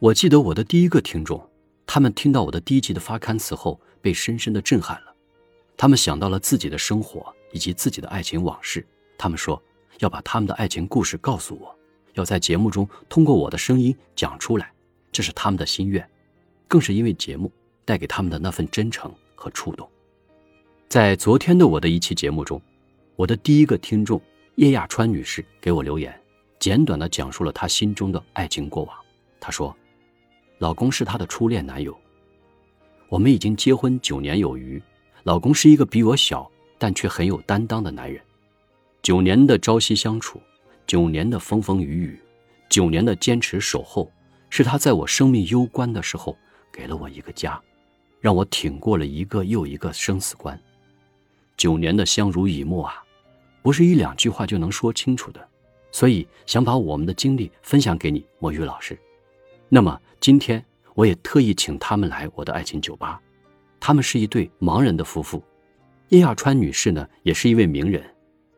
我记得我的第一个听众，他们听到我的第一集的发刊词后，被深深的震撼了。他们想到了自己的生活以及自己的爱情往事，他们说要把他们的爱情故事告诉我，要在节目中通过我的声音讲出来，这是他们的心愿，更是因为节目带给他们的那份真诚和触动。在昨天的我的一期节目中，我的第一个听众叶亚川女士给我留言，简短的讲述了她心中的爱情过往。她说。老公是她的初恋男友，我们已经结婚九年有余。老公是一个比我小但却很有担当的男人。九年的朝夕相处，九年的风风雨雨，九年的坚持守候，是他在我生命攸关的时候给了我一个家，让我挺过了一个又一个生死关。九年的相濡以沫啊，不是一两句话就能说清楚的。所以想把我们的经历分享给你，墨玉老师。那么。今天我也特意请他们来我的爱情酒吧，他们是一对盲人的夫妇。叶亚川女士呢，也是一位名人，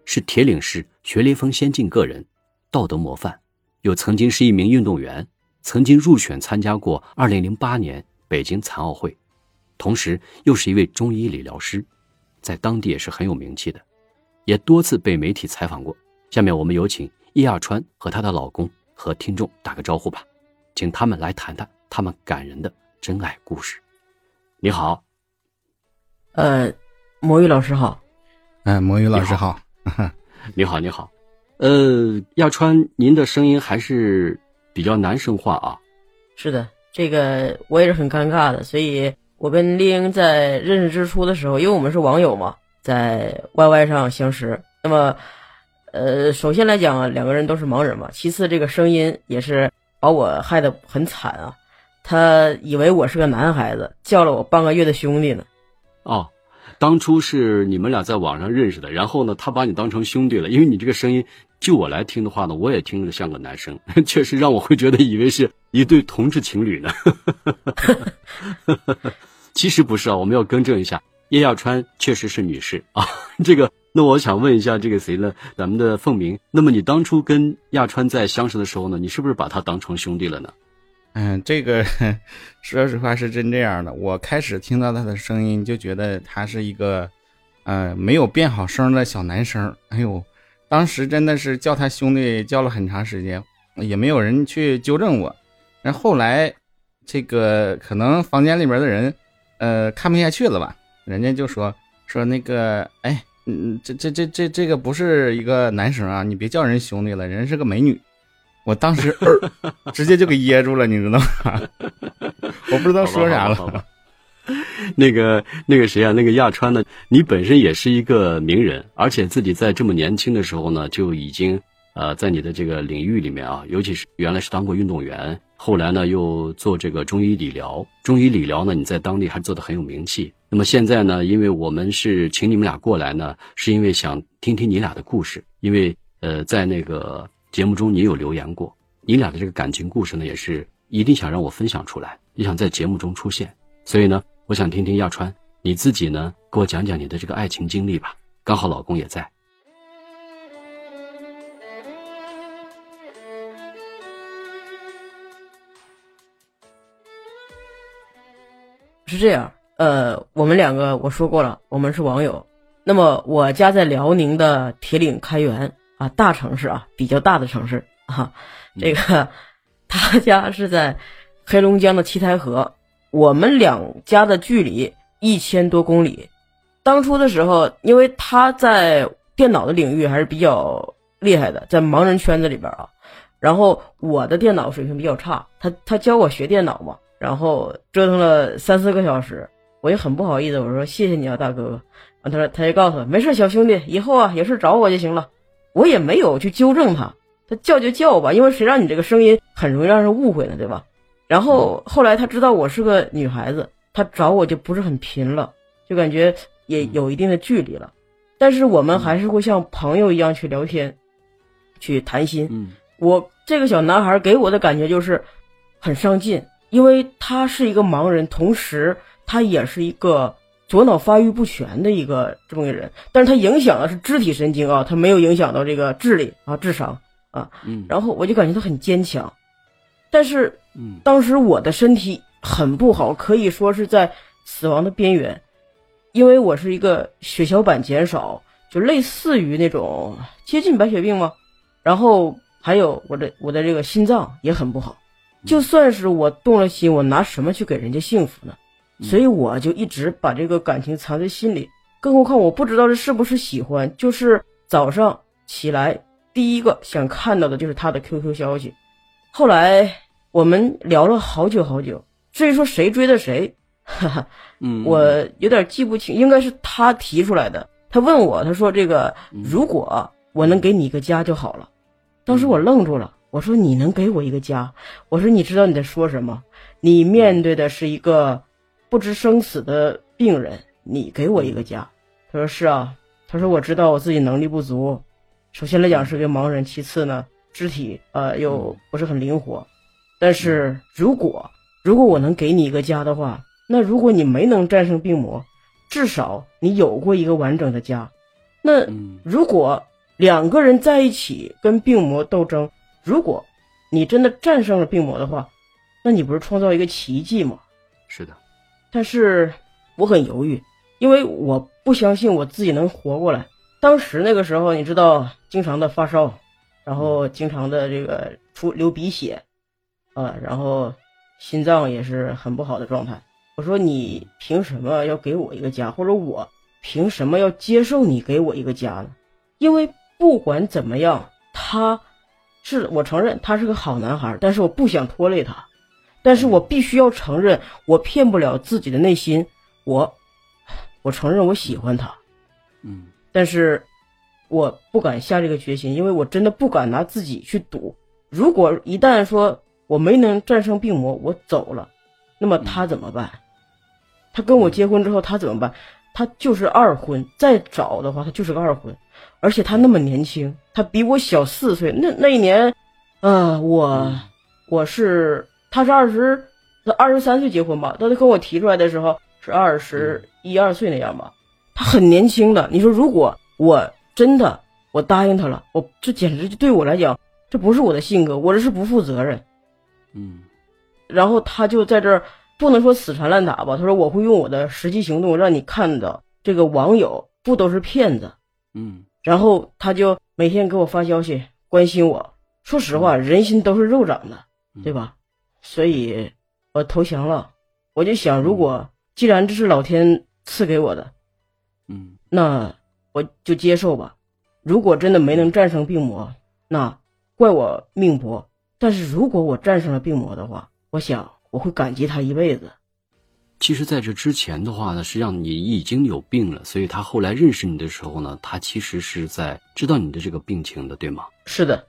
是铁岭市学雷锋先进个人，道德模范，又曾经是一名运动员，曾经入选参加过2008年北京残奥会，同时又是一位中医理疗师，在当地也是很有名气的，也多次被媒体采访过。下面我们有请叶亚川和她的老公和听众打个招呼吧。请他们来谈谈他们感人的真爱故事。你好，呃，魔芋老师好，嗯，魔芋老师好，你好，你好，呃，亚川，您的声音还是比较男生化啊。是的，这个我也是很尴尬的，所以我跟丽英在认识之初的时候，因为我们是网友嘛，在 YY 上相识。那么，呃，首先来讲，两个人都是盲人嘛，其次这个声音也是。把我害得很惨啊！他以为我是个男孩子，叫了我半个月的兄弟呢。哦，当初是你们俩在网上认识的，然后呢，他把你当成兄弟了。因为你这个声音，就我来听的话呢，我也听着像个男生，确实让我会觉得以为是一对同志情侣呢。其实不是啊，我们要更正一下，叶亚川确实是女士啊，这个。那我想问一下，这个谁呢？咱们的凤鸣。那么你当初跟亚川在相识的时候呢，你是不是把他当成兄弟了呢？嗯，这个 说实话是真这样的。我开始听到他的声音，就觉得他是一个，呃，没有变好声的小男生。哎呦，当时真的是叫他兄弟叫了很长时间，也没有人去纠正我。然后来，这个可能房间里面的人，呃，看不下去了吧？人家就说说那个，哎。嗯，这这这这这个不是一个男生啊！你别叫人兄弟了，人是个美女。我当时 直接就给噎住了，你知道吗？我不知道说啥了。那个那个谁啊？那个亚川呢？你本身也是一个名人，而且自己在这么年轻的时候呢，就已经呃，在你的这个领域里面啊，尤其是原来是当过运动员，后来呢又做这个中医理疗。中医理疗呢，你在当地还做的很有名气。那么现在呢？因为我们是请你们俩过来呢，是因为想听听你俩的故事。因为呃，在那个节目中你有留言过，你俩的这个感情故事呢，也是一定想让我分享出来，也想在节目中出现。所以呢，我想听听亚川你自己呢，给我讲讲你的这个爱情经历吧。刚好老公也在。是这样。呃，我们两个我说过了，我们是网友。那么我家在辽宁的铁岭开原啊，大城市啊，比较大的城市啊。这个 他家是在黑龙江的七台河，我们两家的距离一千多公里。当初的时候，因为他在电脑的领域还是比较厉害的，在盲人圈子里边啊。然后我的电脑水平比较差，他他教我学电脑嘛，然后折腾了三四个小时。我也很不好意思，我说谢谢你啊，大哥。完，他说他就告诉我，没事，小兄弟，以后啊有事找我就行了。我也没有去纠正他，他叫就叫吧，因为谁让你这个声音很容易让人误会呢，对吧？然后后来他知道我是个女孩子，他找我就不是很频了，就感觉也有一定的距离了。但是我们还是会像朋友一样去聊天，去谈心。嗯，我这个小男孩给我的感觉就是很上进，因为他是一个盲人，同时。他也是一个左脑发育不全的一个这么个人，但是他影响的是肢体神经啊，他没有影响到这个智力啊、智商啊。嗯。然后我就感觉他很坚强，但是嗯当时我的身体很不好，可以说是在死亡的边缘，因为我是一个血小板减少，就类似于那种接近白血病嘛。然后还有我的我的这个心脏也很不好，就算是我动了心，我拿什么去给人家幸福呢？所以我就一直把这个感情藏在心里。更何况我不知道这是不是喜欢，就是早上起来第一个想看到的就是他的 QQ 消息。后来我们聊了好久好久，至于说谁追的谁，哈哈，嗯，我有点记不清，应该是他提出来的。他问我，他说：“这个嗯如果我能给你一个家就好了。”当时我愣住了，我说：“你能给我一个家？”我说：“你知道你在说什么？你面对的是一个不知生死的病人，你给我一个家。”他说：“是啊。”他说：“我知道我自己能力不足，首先来讲是个盲人，其次呢，肢体呃又不是很灵活。但是如果如果我能给你一个家的话，那如果你没能战胜病魔，至少你有过一个完整的家。那嗯如果两个人在一起跟病魔斗争，如果你真的战胜了病魔的话，那你不是创造一个奇迹吗？是的，但是我很犹豫，因为我不相信我自己能活过来。当时那个时候，你知道，经常的发烧，然后经常的这个出流鼻血，啊，然后心脏也是很不好的状态。我说你凭什么要给我一个家，或者我凭什么要接受你给我一个家呢？因为不管怎么样，他是我承认他是个好男孩，但是我不想拖累他，但是我必须要承认，我骗不了自己的内心，我我承认我喜欢他，嗯但是我不敢下这个决心，因为我真的不敢拿自己去赌。如果一旦说我没能战胜病魔，我走了，那么他怎么办？他跟我结婚之后，他怎么办？他就是二婚，再找的话，他就是个二婚，而且他那么年轻，他比我小四岁。那那一年，呃，我我是他是二十，他二十三岁结婚吧？他跟我提出来的时候是二十一二岁那样吧？他很年轻的。你说如果我真的我答应他了，我这简直就对我来讲，这不是我的性格，我这是不负责任。嗯然后他就在这儿不能说死缠烂打吧，他说我会用我的实际行动让你看到这个网友不都是骗子。嗯然后他就每天给我发消息关心我。说实话，人心都是肉长的，嗯对吧？所以我投降了。我就想，如果既然这是老天赐给我的，嗯那我就接受吧。如果真的没能战胜病魔，那怪我命薄。但是如果我战胜了病魔的话，我想我会感激他一辈子。其实，在这之前的话呢，实际上你已经有病了，所以他后来认识你的时候呢，他其实是在知道你的这个病情的，对吗？是的，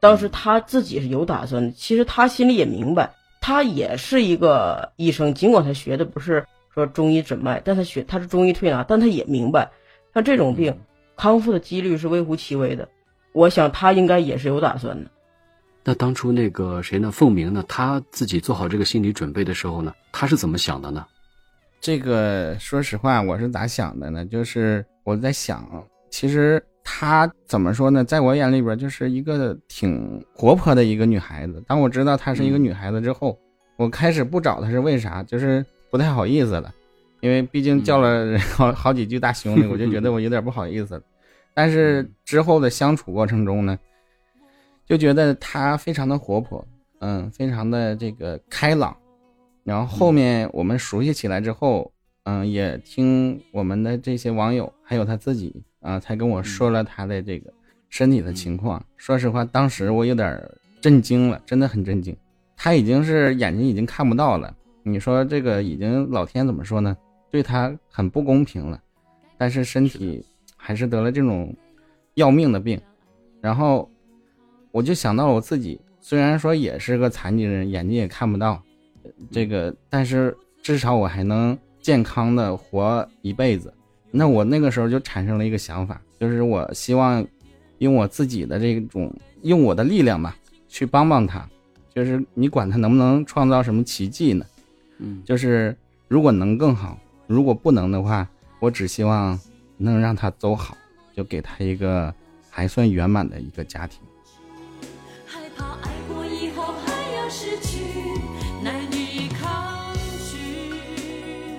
当时他自己是有打算的，其实他心里也明白，他也是一个医生，尽管他学的不是说中医诊脉，但他学他是中医推拿，但他也明白，像这种病康复的几率是微乎其微的。我想他应该也是有打算的。那当初那个谁呢，凤鸣呢，他自己做好这个心理准备的时候呢，他是怎么想的呢？这个说实话，我是咋想的呢？就是我在想，其实她怎么说呢，在我眼里边就是一个挺活泼的一个女孩子。当我知道她是一个女孩子之后，我开始不找她是为啥？就是不太好意思了，因为毕竟叫了好好几句大兄弟，我就觉得我有点不好意思了。但是之后的相处过程中呢，就觉得他非常的活泼，嗯，非常的这个开朗。然后后面我们熟悉起来之后，嗯，也听我们的这些网友还有他自己啊，才跟我说了他的这个身体的情况。说实话，当时我有点震惊了，真的很震惊。他已经是眼睛已经看不到了，你说这个已经老天怎么说呢？对他很不公平了，但是身体还是得了这种要命的病。然后我就想到了我自己，虽然说也是个残疾人，眼睛也看不到。这个，但是至少我还能健康的活一辈子。那我那个时候就产生了一个想法，就是我希望用我自己的这种，用我的力量吧，去帮帮他。就是你管他能不能创造什么奇迹呢？嗯，就是如果能更好，如果不能的话，我只希望能让他走好，就给他一个还算圆满的一个家庭。爱过以后还要失去，难以抗拒。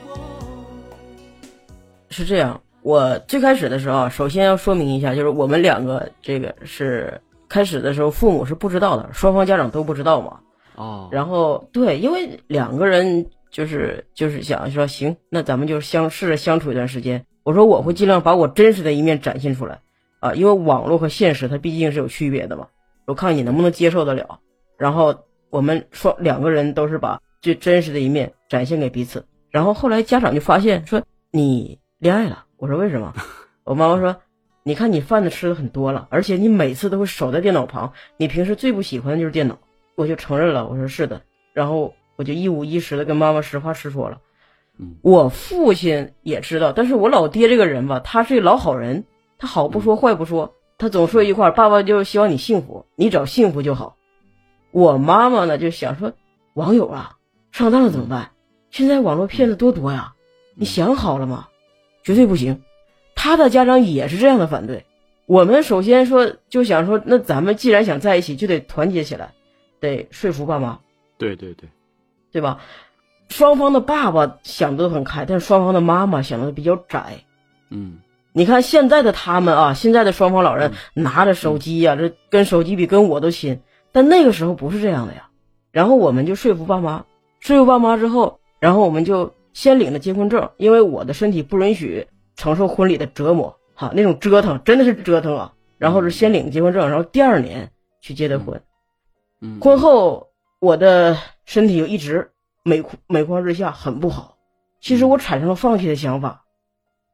是这样，我最开始的时候啊，首先要说明一下，就是我们两个这个是开始的时候父母是不知道的，双方家长都不知道嘛。哦，然后对，因为两个人就是就是想说，行，那咱们就相试着相处一段时间。我说我会尽量把我真实的一面展现出来啊，因为网络和现实它毕竟是有区别的嘛。我看你能不能接受得了。然后我们说两个人都是把最真实的一面展现给彼此。然后后来家长就发现说你恋爱了。我说为什么？我妈妈说，你看你饭都吃的很多了，而且你每次都会守在电脑旁，你平时最不喜欢的就是电脑。我就承认了，我说是的。然后我就一五一十的跟妈妈实话实说了。嗯我父亲也知道，但是我老爹这个人吧，他是一个老好人，他好不说坏不说，他总说一句话：爸爸就是希望你幸福，你只要幸福就好。我妈妈呢就想说，网友啊，上当了怎么办？现在网络骗子多多呀，你想好了吗？绝对不行。他的家长也是这样的反对。我们首先说就想说，那咱们既然想在一起，就得团结起来，得说服爸妈，对对对，对吧？双方的爸爸想的都很开，但是双方的妈妈想的比较窄。嗯你看现在的他们啊，现在的双方老人拿着手机呀、这跟手机比跟我都亲。但那个时候不是这样的呀。然后我们就说服爸妈，说服爸妈之后，然后我们就先领了结婚证，因为我的身体不允许承受婚礼的折磨，哈，那种折腾真的是折腾啊。然后是先领结婚证，然后第二年去结的婚。嗯，婚后我的身体就一直每况每况日下，很不好。其实我产生了放弃的想法，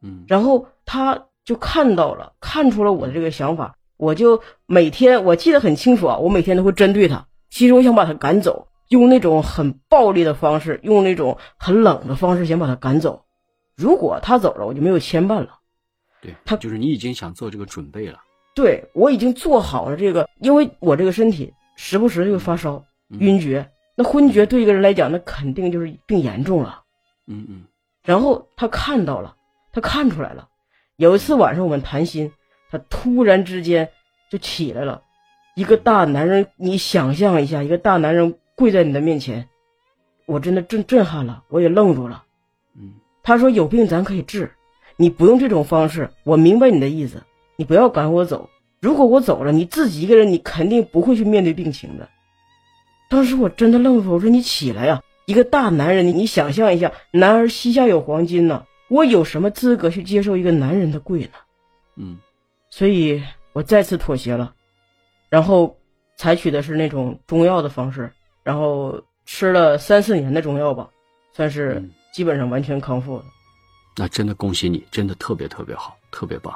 嗯然后他就看到了，看出了我的这个想法，我就每天我记得很清楚啊，我每天都会针对他。其实我想把他赶走，用那种很暴力的方式，用那种很冷的方式想把他赶走。如果他走了，我就没有牵绊了。对，他就是你已经想做这个准备了，对我已经做好了这个，因为我这个身体时不时就会发烧、嗯晕厥。那昏厥对一个人来讲，那肯定就是病严重了。嗯嗯然后他看到了，他看出来了。有一次晚上我们谈心，他突然之间就起来了，一个大男人，你想象一下，一个大男人跪在你的面前，我真的震震撼了，我也愣住了。嗯他说：“有病咱可以治，你不用这种方式。我明白你的意思，你不要赶我走。如果我走了，你自己一个人，你肯定不会去面对病情的。”当时我真的愣住，我说：“你起来呀、一个大男人，你你想象一下，男儿膝下有黄金呢，我有什么资格去接受一个男人的跪呢？嗯所以我再次妥协了，然后采取的是那种中药的方式，然后吃了三四年的中药吧，算是嗯基本上完全康复了。那真的恭喜你，真的特别特别好，特别棒。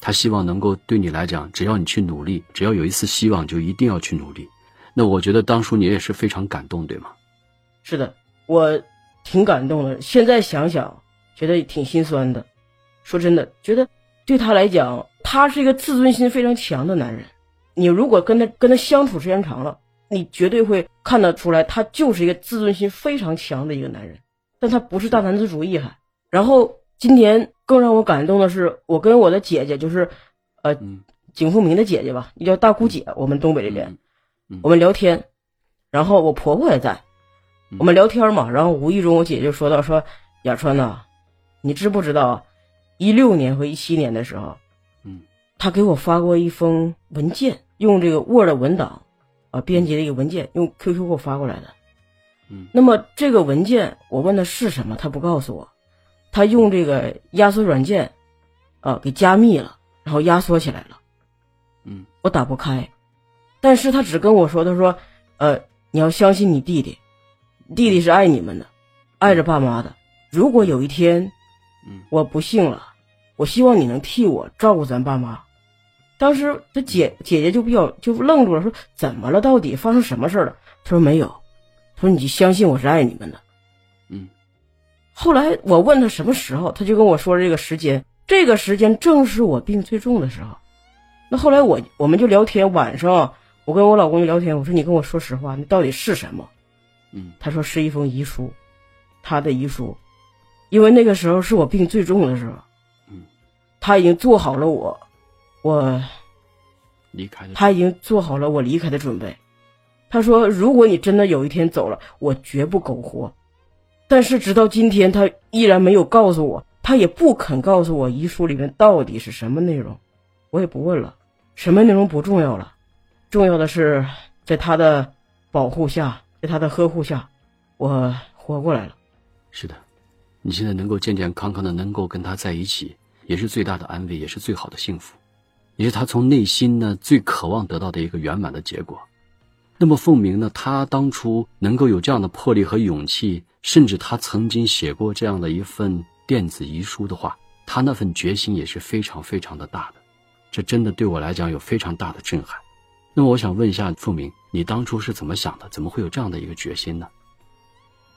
他希望能够对你来讲，只要你去努力，只要有一丝希望，就一定要去努力。那我觉得当初你也是非常感动，对吗？是的，我挺感动的。现在想想，觉得挺心酸的。说真的，觉得对他来讲，他是一个自尊心非常强的男人。你如果跟他跟他相处时间长了，你绝对会看得出来，他就是一个自尊心非常强的一个男人。但他不是大男子主义还。然后今天更让我感动的是，我跟我的姐姐，就是呃嗯景富明的姐姐吧，你叫大姑姐，我们东北这边。嗯我们聊天，然后我婆婆也在，嗯我们聊天嘛，然后无意中我姐就说到说，雅川呐、你知不知道，一六年和一七年的时候，嗯他给我发过一封文件，用这个 Word 文档啊编辑的一个文件，用 QQ 给我发过来的。嗯那么这个文件，我问他是什么，他不告诉我，他用这个压缩软件，啊给加密了，然后压缩起来了。嗯我打不开，但是他只跟我说，他说，呃，你要相信你弟弟，弟弟是爱你们的，爱着爸妈的。如果有一天嗯我不幸了，我希望你能替我照顾咱爸妈。当时他姐姐姐就比较就愣住了，说怎么了？到底发生什么事儿了？他说没有，他说你相信我是爱你们的。嗯后来我问他什么时候，他就跟我说这个时间，这个时间正是我病最重的时候。那后来我我们就聊天，晚上啊我跟我老公就聊天，我说你跟我说实话，那到底是什么？嗯他说是一封遗书，他的遗书，因为那个时候是我病最重的时候，嗯，他已经做好了我，我离开的他已经做好了我离开的准备，他说：“如果你真的有一天走了，我绝不苟活。”但是直到今天，他依然没有告诉我，他也不肯告诉我遗书里面到底是什么内容。我也不问了，什么内容不重要了，重要的是在他的保护下，在他的呵护下，我活过来了。是的，你现在能够健健康康的能够跟他在一起，也是最大的安慰，也是最好的幸福，也是他从内心呢最渴望得到的一个圆满的结果。那么凤鸣呢，他当初能够有这样的魄力和勇气，甚至他曾经写过这样的一份电子遗书的话，他那份决心也是非常非常的大的，这真的对我来讲有非常大的震撼。那么我想问一下凤鸣，你当初是怎么想的？怎么会有这样的一个决心呢？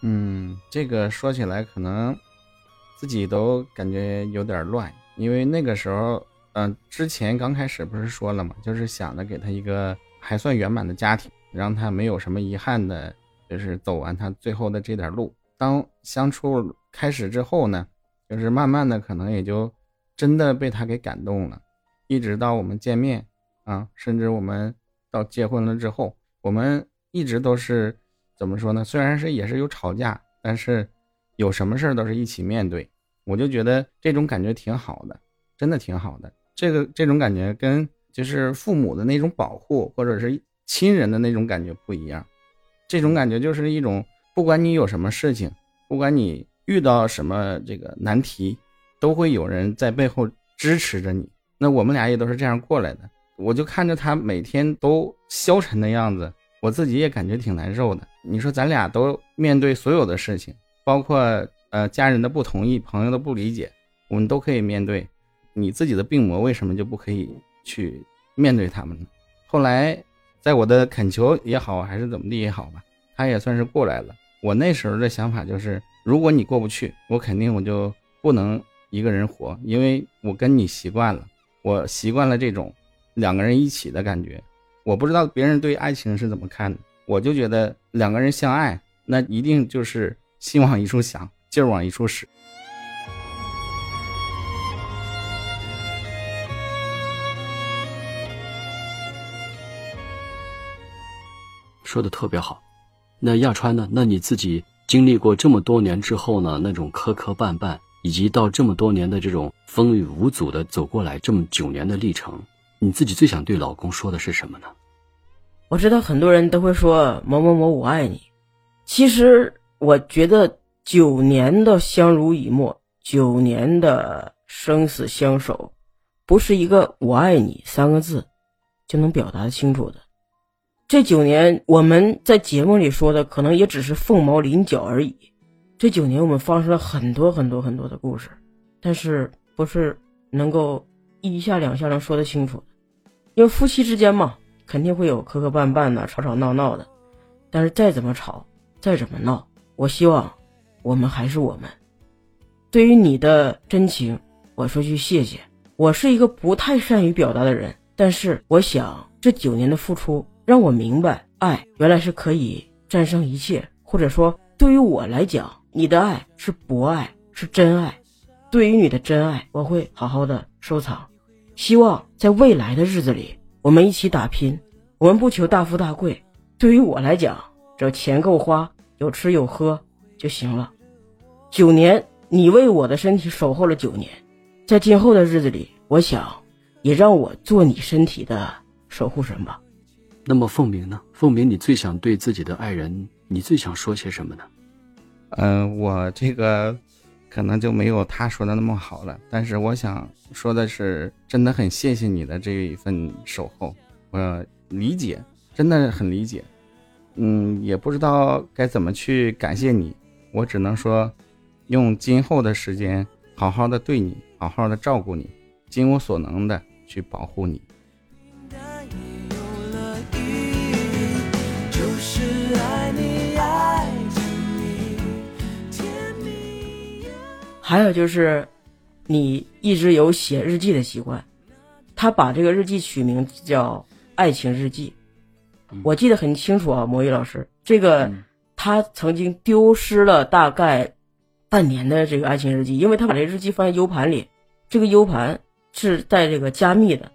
嗯，这个说起来可能自己都感觉有点乱，因为那个时候，嗯、之前刚开始不是说了嘛，就是想着给他一个还算圆满的家庭，让他没有什么遗憾的，就是走完他最后的这点路。当相处开始之后呢，就是慢慢的可能也就真的被他给感动了，一直到我们见面啊，甚至我们到结婚了之后，我们一直都是怎么说呢？虽然是也是有吵架，但是有什么事儿都是一起面对。我就觉得这种感觉挺好的，真的挺好的。这个这种感觉跟就是父母的那种保护，或者是亲人的那种感觉不一样。这种感觉就是一种，不管你有什么事情，不管你遇到什么这个难题，都会有人在背后支持着你。那我们俩也都是这样过来的。我就看着他每天都消沉的样子，我自己也感觉挺难受的。你说咱俩都面对所有的事情，包括呃家人的不同意、朋友的不理解，我们都可以面对。你自己的病魔为什么就不可以去面对他们呢？后来在我的恳求也好，还是怎么地也好吧，他也算是过来了。我那时候的想法就是，如果你过不去，我肯定我就不能一个人活，因为我跟你习惯了，我习惯了这种两个人一起的感觉。我不知道别人对爱情是怎么看的，我就觉得两个人相爱，那一定就是心往一处想，劲儿往一处使。说的特别好。那亚川呢？那你自己经历过这么多年之后呢？那种磕磕绊绊，以及到这么多年的这种风雨无阻的走过来，这么九年的历程，你自己最想对老公说的是什么呢？我知道很多人都会说某某某我爱你，其实我觉得九年的相濡以沫，九年的生死相守，不是一个我爱你三个字就能表达清楚的。这九年我们在节目里说的可能也只是凤毛麟角而已。这九年我们发生了很多很多很多的故事，但是不是能够一下两下能说得清楚的，因为夫妻之间嘛。肯定会有磕磕绊绊的，吵吵闹闹的，但是再怎么吵，再怎么闹，我希望我们还是我们。对于你的真情，我说句谢谢。我是一个不太善于表达的人，但是我想这九年的付出让我明白，爱原来是可以战胜一切，或者说对于我来讲，你的爱是博爱，是真爱。对于你的真爱，我会好好的收藏，希望在未来的日子里。我们一起打拼，我们不求大富大贵。对于我来讲，只要钱够花，有吃有喝就行了。九年，你为我的身体守候了九年，在今后的日子里，我想也让我做你身体的守护神吧。那么凤鸣呢？凤鸣，你最想对自己的爱人，你最想说些什么呢？嗯、我这个可能就没有他说的那么好了，但是我想说的是，真的很谢谢你的这一份守候，我理解，真的很理解，嗯，也不知道该怎么去感谢你，我只能说，用今后的时间好好的对你，好好的照顾你，尽我所能的去保护你。还有就是，你一直有写日记的习惯，他把这个日记取名叫《爱情日记》。我记得很清楚啊，魔芋老师，这个嗯他曾经丢失了大概半年的这个爱情日记，因为他把这日记放在 U 盘里，这个 U 盘是带这个加密的。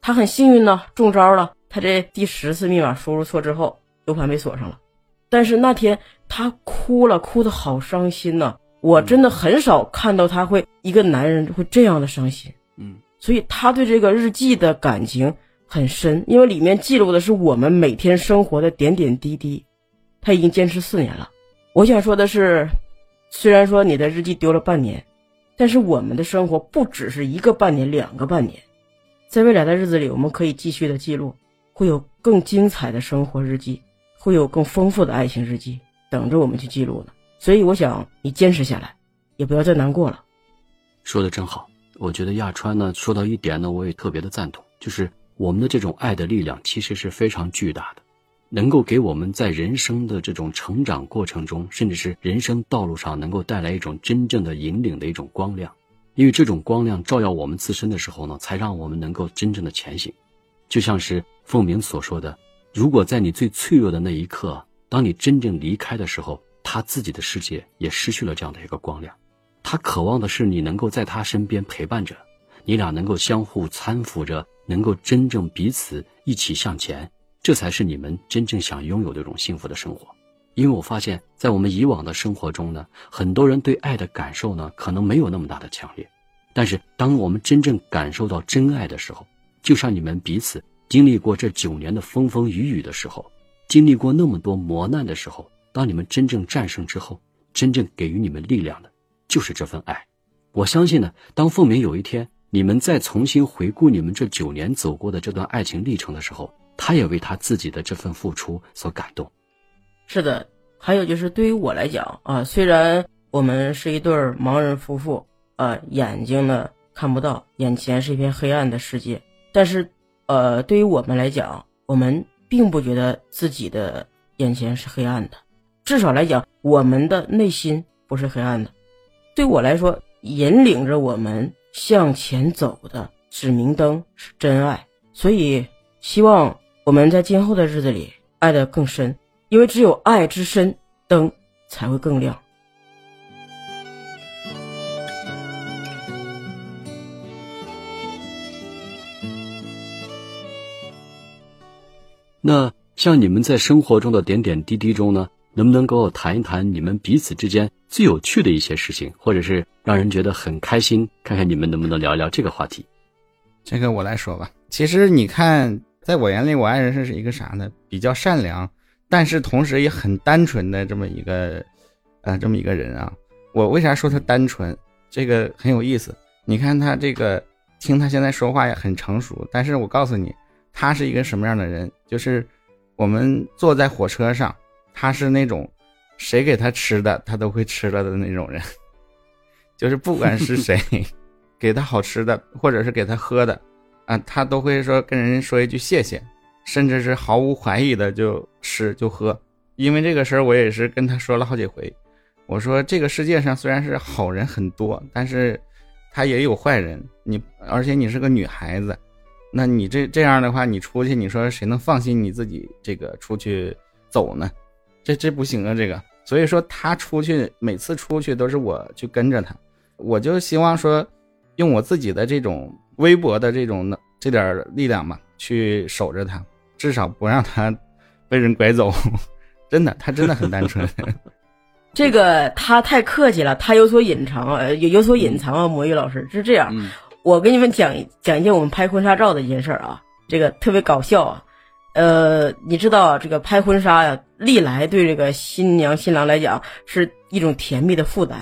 他很幸运呢，中招了。他这第十次密码输入错之后，，U 盘被锁上了。但是那天他哭了，哭的好伤心呐、我真的很少看到他会一个男人会这样的伤心。嗯所以他对这个日记的感情很深，因为里面记录的是我们每天生活的点点滴滴。他已经坚持四年了。我想说的是，虽然说你的日记丢了半年，但是我们的生活不只是一个半年、两个半年，在未来的日子里，我们可以继续的记录，会有更精彩的生活日记，会有更丰富的爱情日记等着我们去记录呢。所以，我想你坚持下来，也不要再难过了。说的真好。我觉得亚川呢说到一点呢，我也特别的赞同，就是我们的这种爱的力量其实是非常巨大的，能够给我们在人生的这种成长过程中，甚至是人生道路上，能够带来一种真正的引领的一种光亮。因为这种光亮照耀我们自身的时候呢，才让我们能够真正的前行。就像是凤鸣所说的，如果在你最脆弱的那一刻，当你真正离开的时候，他自己的世界也失去了这样的一个光亮。他渴望的是你能够在他身边陪伴着，你俩能够相互搀扶着，能够真正彼此一起向前，这才是你们真正想拥有的一种幸福的生活。因为我发现，在我们以往的生活中呢，很多人对爱的感受呢，可能没有那么大的强烈，但是当我们真正感受到真爱的时候，就像你们彼此经历过这九年的风风雨雨的时候，经历过那么多磨难的时候，当你们真正战胜之后，真正给予你们力量的。就是这份爱，我相信呢。当凤鸣有一天你们再重新回顾你们这九年走过的这段爱情历程的时候，他也为他自己的这份付出所感动。是的，还有就是对于我来讲啊，虽然我们是一对盲人夫妇，啊，眼睛呢看不到，眼前是一片黑暗的世界，但是，呃，对于我们来讲，我们并不觉得自己的眼前是黑暗的，至少来讲，我们的内心不是黑暗的。对我来说，引领着我们向前走的指明灯是真爱，所以希望我们在今后的日子里爱得更深。因为只有爱之深，灯才会更亮。那像你们在生活中的点点滴滴中呢，能不能给我谈一谈你们彼此之间最有趣的一些事情，或者是让人觉得很开心？看看你们能不能聊一聊这个话题。这个我来说吧。其实你看，在我眼里，我爱人是一个啥呢？比较善良。但是同时也很单纯的这么一个，呃，这么一个人啊。我为啥说他单纯？这个很有意思。你看他这个，听他现在说话也很成熟。但是我告诉你，他是一个什么样的人？就是我们坐在火车上，他是那种谁给他吃的，他都会吃了的那种人。就是不管是谁 给他好吃的，或者是给他喝的，啊，他都会说跟人说一句谢谢。甚至是毫无怀疑的就吃就喝，因为这个事儿我也是跟他说了好几回。我说这个世界上虽然是好人很多，但是他也有坏人。你而且你是个女孩子，那你这这样的话，你出去，你说谁能放心你自己这个出去走呢？这这不行啊，这个。所以说他出去每次出去都是我去跟着他，我就希望说用我自己的这种微薄的这种这点力量吧，去守着他。至少不让他 被人拐走，真的，他真的很单纯。这个他太客气了，他有所隐藏啊，有有所隐藏啊。魔芋老师是这样，嗯我给你们讲讲一件我们拍婚纱照的一件事儿啊，这个特别搞笑啊。呃，你知道这个拍婚纱呀，历来对这个新娘新郎来讲是一种甜蜜的负担，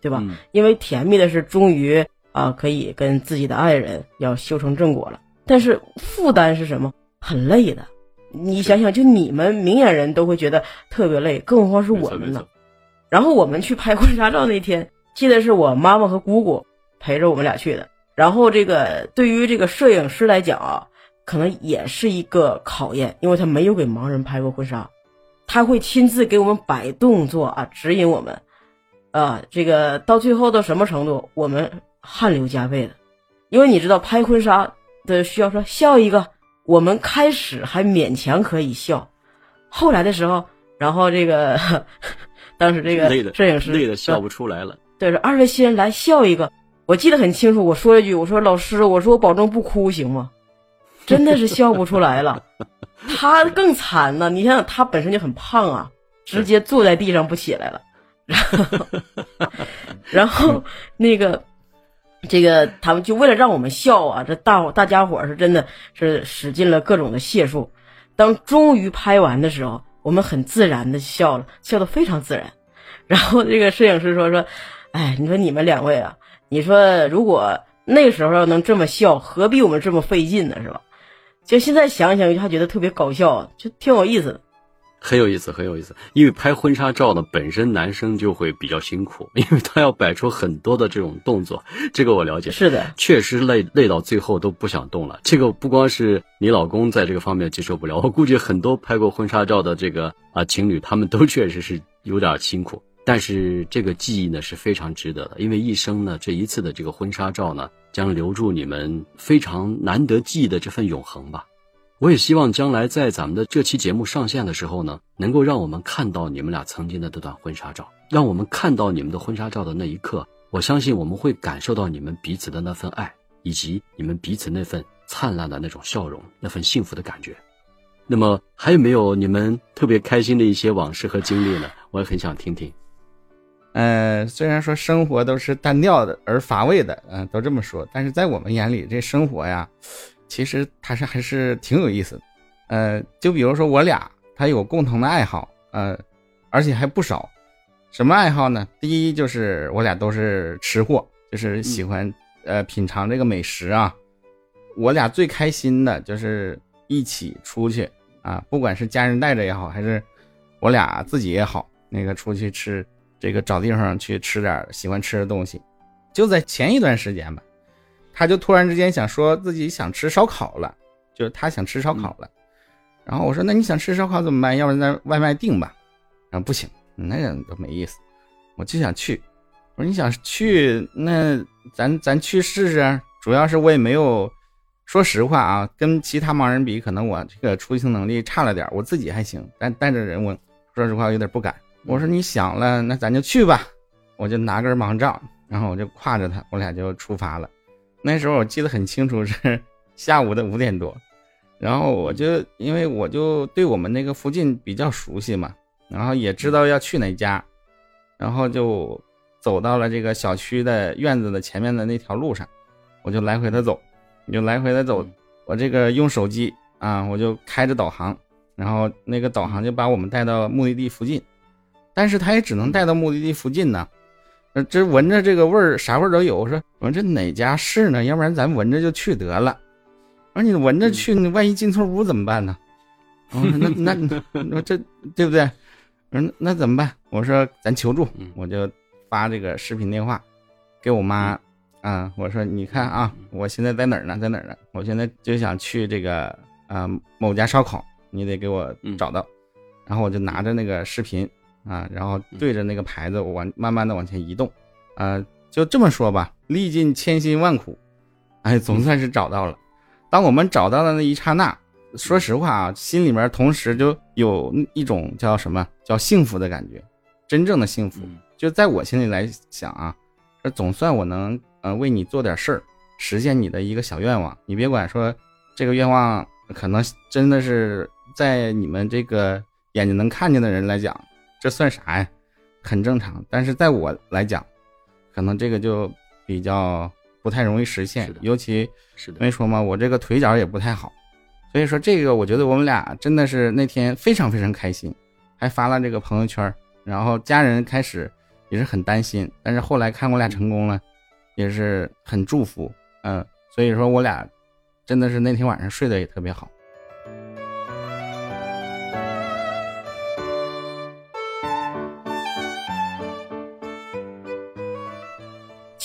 对吧？嗯因为甜蜜的是终于啊可以跟自己的爱人要修成正果了，但是负担是什么？很累的。你想想，就你们明眼人都会觉得特别累，更何况是我们呢？然后我们去拍婚纱照那天，记得是我妈妈和姑姑陪着我们俩去的。然后这个对于这个摄影师来讲啊，可能也是一个考验，因为他没有给盲人拍过婚纱，他会亲自给我们摆动作啊，指引我们。啊，这个到最后到什么程度，我们汗流浃背的，因为你知道拍婚纱的需要说笑一个，我们开始还勉强可以笑，后来的时候，然后这个 当时这个摄影师累的笑不出来了。对，说二位新人来笑一个，我记得很清楚，我说了一句，我说老师，我说我保证不哭行吗？真的是笑不出来了。他更惨呢。你想想，他本身就很胖啊，直接坐在地上不起来了。然后，然后那个这个他们就为了让我们笑啊，这大伙大家伙是真的是使尽了各种的解数。当终于拍完的时候，我们很自然的笑了，笑得非常自然。然后这个摄影师说说，哎，你说你们两位啊，你说如果那时候要能这么笑，何必我们这么费劲呢？是吧？就现在想想，还觉得特别搞笑，就挺有意思的。很有意思，很有意思。因为拍婚纱照呢，本身男生就会比较辛苦，因为他要摆出很多的这种动作，这个我了解。是的，确实累累到最后都不想动了。这个不光是你老公在这个方面接受不了，我估计很多拍过婚纱照的这个啊情侣，他们都确实是有点辛苦。但是这个记忆呢是非常值得的，因为一生呢这一次的这个婚纱照呢，将留住你们非常难得记忆的这份永恒吧。我也希望将来在咱们的这期节目上线的时候呢，能够让我们看到你们俩曾经的这段婚纱照，让我们看到你们的婚纱照的那一刻，我相信我们会感受到你们彼此的那份爱，以及你们彼此那份灿烂的那种笑容，那份幸福的感觉。那么还有没有你们特别开心的一些往事和经历呢？我也很想听听。呃，虽然说生活都是单调的而乏味的，嗯、都这么说，但是在我们眼里，这生活呀，其实它是还是挺有意思的。呃，就比如说我俩，他有共同的爱好，呃，而且还不少。什么爱好呢？第一就是我俩都是吃货，就是喜欢、呃品尝这个美食啊。我俩最开心的就是一起出去啊，不管是家人带着也好，还是我俩自己也好，那个出去吃。这个找地方去吃点喜欢吃的东西，就在前一段时间吧，他就突然之间想说自己想吃烧烤了，就是他想吃烧烤了。然后我说那你想吃烧烤怎么办？要不然咱外卖订吧。然后不行，那样都没意思，我就想去。我说你想去，那咱咱去试试。主要是我也没有，说实话啊，跟其他盲人比，可能我这个出行能力差了点，我自己还行，但带着人，我说实话有点不敢。我说你想了，那咱就去吧。我就拿根盲杖，然后我就挎着他，我俩就出发了。那时候我记得很清楚，是 下午的五点多。然后我就因为我就对我们那个附近比较熟悉嘛，然后也知道要去哪家，然后就走到了这个小区的院子的前面的那条路上，我就来回的走，你就来回的走。我这个用手机啊，我就开着导航，然后那个导航就把我们带到目的地附近。但是他也只能带到目的地附近呢，呃，这闻着这个味儿，啥味儿都有。我说，我说这哪家是呢？要不然咱闻着就去得了。我说你闻着去，你万一进错屋怎么办呢？我说那那那这对不对？我说那怎么办？我说咱求助，我就发这个视频电话给我妈啊。我说你看啊，我现在在哪儿呢？在哪儿呢？我现在就想去这个啊某家烧烤，你得给我找到。然后我就拿着那个视频。啊，然后对着那个牌子往慢慢的往前移动，呃，就这么说吧，历尽千辛万苦，哎，总算是找到了。当我们找到的那一刹那，说实话啊，心里面同时就有一种叫什么叫幸福的感觉，真正的幸福。就在我心里来想啊，这总算我能呃为你做点事儿，实现你的一个小愿望。你别管说这个愿望可能真的是在你们这个眼睛能看见的人来讲。这算啥呀？很正常，但是在我来讲，可能这个就比较不太容易实现，尤其是的，没说嘛，我这个腿脚也不太好，所以说这个我觉得我们俩真的是那天非常非常开心，还发了这个朋友圈，然后家人开始也是很担心，但是后来看我俩成功了，也是很祝福，嗯，所以说我俩真的是那天晚上睡得也特别好。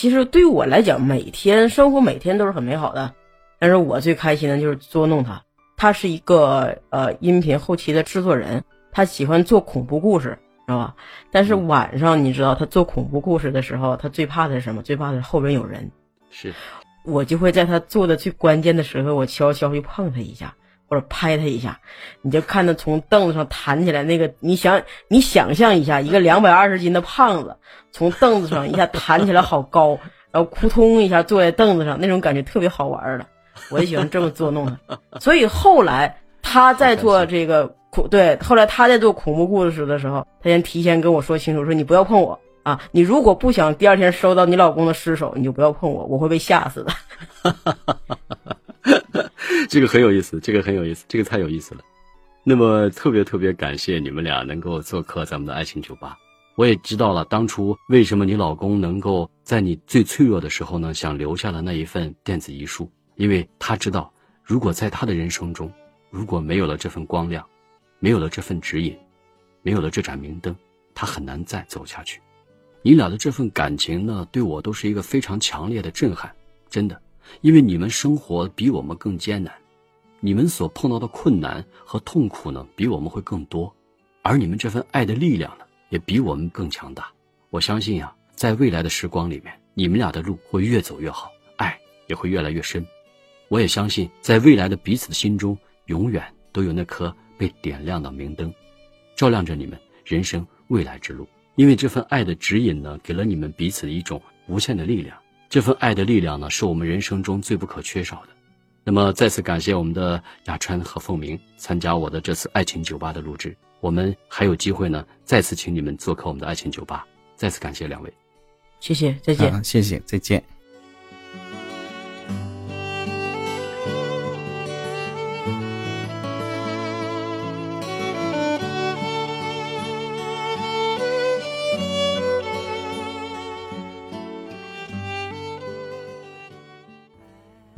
其实对我来讲，每天生活每天都是很美好的，但是我最开心的就是捉弄他。他是一个呃音频后期的制作人，他喜欢做恐怖故事，知道吧？但是晚上你知道他做恐怖故事的时候，他最怕的是什么？最怕的是后边有人。是，我就会在他做的最关键的时候，我悄悄去碰他一下。或者拍他一下，你就看他从凳子上弹起来，那个你想你想象一下，一个两百二十斤的胖子从凳子上一下弹起来，好高，然后扑通一下坐在凳子上，那种感觉特别好玩的。我就喜欢这么捉弄他，所以后来他在做这个恐对，后来他在做恐怖故事的时候，他先提前跟我说清楚，说你不要碰我啊，你如果不想第二天收到你老公的尸首，你就不要碰我，我会被吓死的。这个很有意思，这个很有意思，这个太有意思了。那么特别特别感谢你们俩能够做客咱们的爱情酒吧。我也知道了当初为什么你老公能够在你最脆弱的时候呢，想留下了那一份电子遗书，因为他知道，如果在他的人生中，如果没有了这份光亮，没有了这份指引，没有了这盏明灯，他很难再走下去。你俩的这份感情呢，对我都是一个非常强烈的震撼，真的，因为你们生活比我们更艰难，你们所碰到的困难和痛苦呢，比我们会更多，而你们这份爱的力量呢，也比我们更强大。我相信呀、在未来的时光里面，你们俩的路会越走越好，爱也会越来越深。我也相信，在未来的彼此的心中，永远都有那颗被点亮的明灯，照亮着你们人生未来之路。因为这份爱的指引呢，给了你们彼此一种无限的力量。这份爱的力量呢，是我们人生中最不可缺少的。那么，再次感谢我们的雅川和凤鸣参加我的这次爱情酒吧的录制。我们还有机会呢，再次请你们做客我们的爱情酒吧。再次感谢两位。谢谢，再见。啊，谢谢，再见。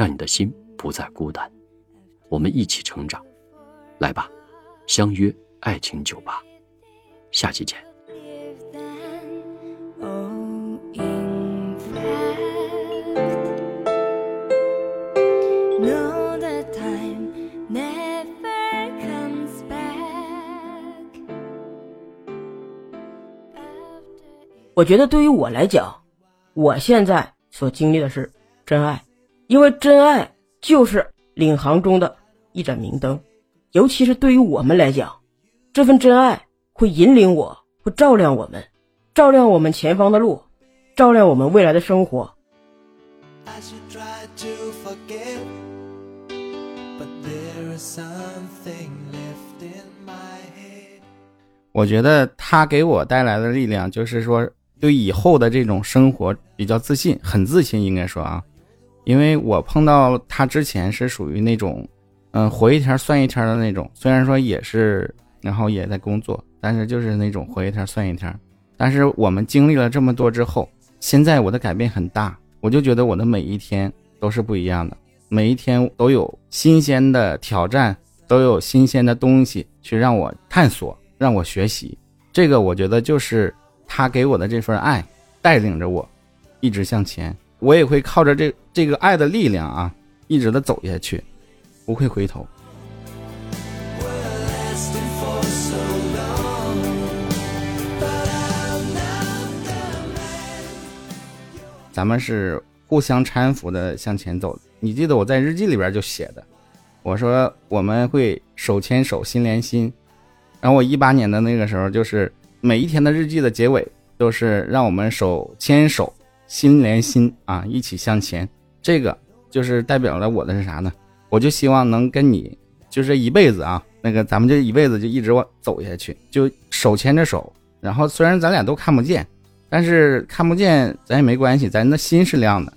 让你的心不再孤单，我们一起成长，来吧，相约爱情酒吧，下期见。我觉得对于我来讲，我现在所经历的是真爱，因为真爱就是领航中的一盏明灯，尤其是对于我们来讲，这份真爱会引领我，会照亮我们，照亮我们前方的路，照亮我们未来的生活。I should try to forget, but there is something left in my head. 我觉得他给我带来的力量，就是说对以后的这种生活比较自信，很自信，应该说啊，因为我碰到他之前是属于那种，嗯，活一天算一天的那种，虽然说也是，然后也在工作，但是就是那种活一天算一天。但是我们经历了这么多之后，现在我的改变很大，我就觉得我的每一天都是不一样的，每一天都有新鲜的挑战，都有新鲜的东西去让我探索，让我学习。这个我觉得就是他给我的这份爱，带领着我一直向前。我也会靠着这这个爱的力量啊，一直的走下去，不会回头。咱们是互相搀扶的向前走。你记得我在日记里边就写的，我说我们会手牵手心连心。然后我一八年的那个时候，就是每一天的日记的结尾都是让我们手牵手心连心啊，一起向前。这个就是代表了我的是啥呢？我就希望能跟你就是一辈子啊，那个咱们这一辈子就一直往走下去，就手牵着手。然后虽然咱俩都看不见，但是看不见咱也没关系，咱的心是亮的。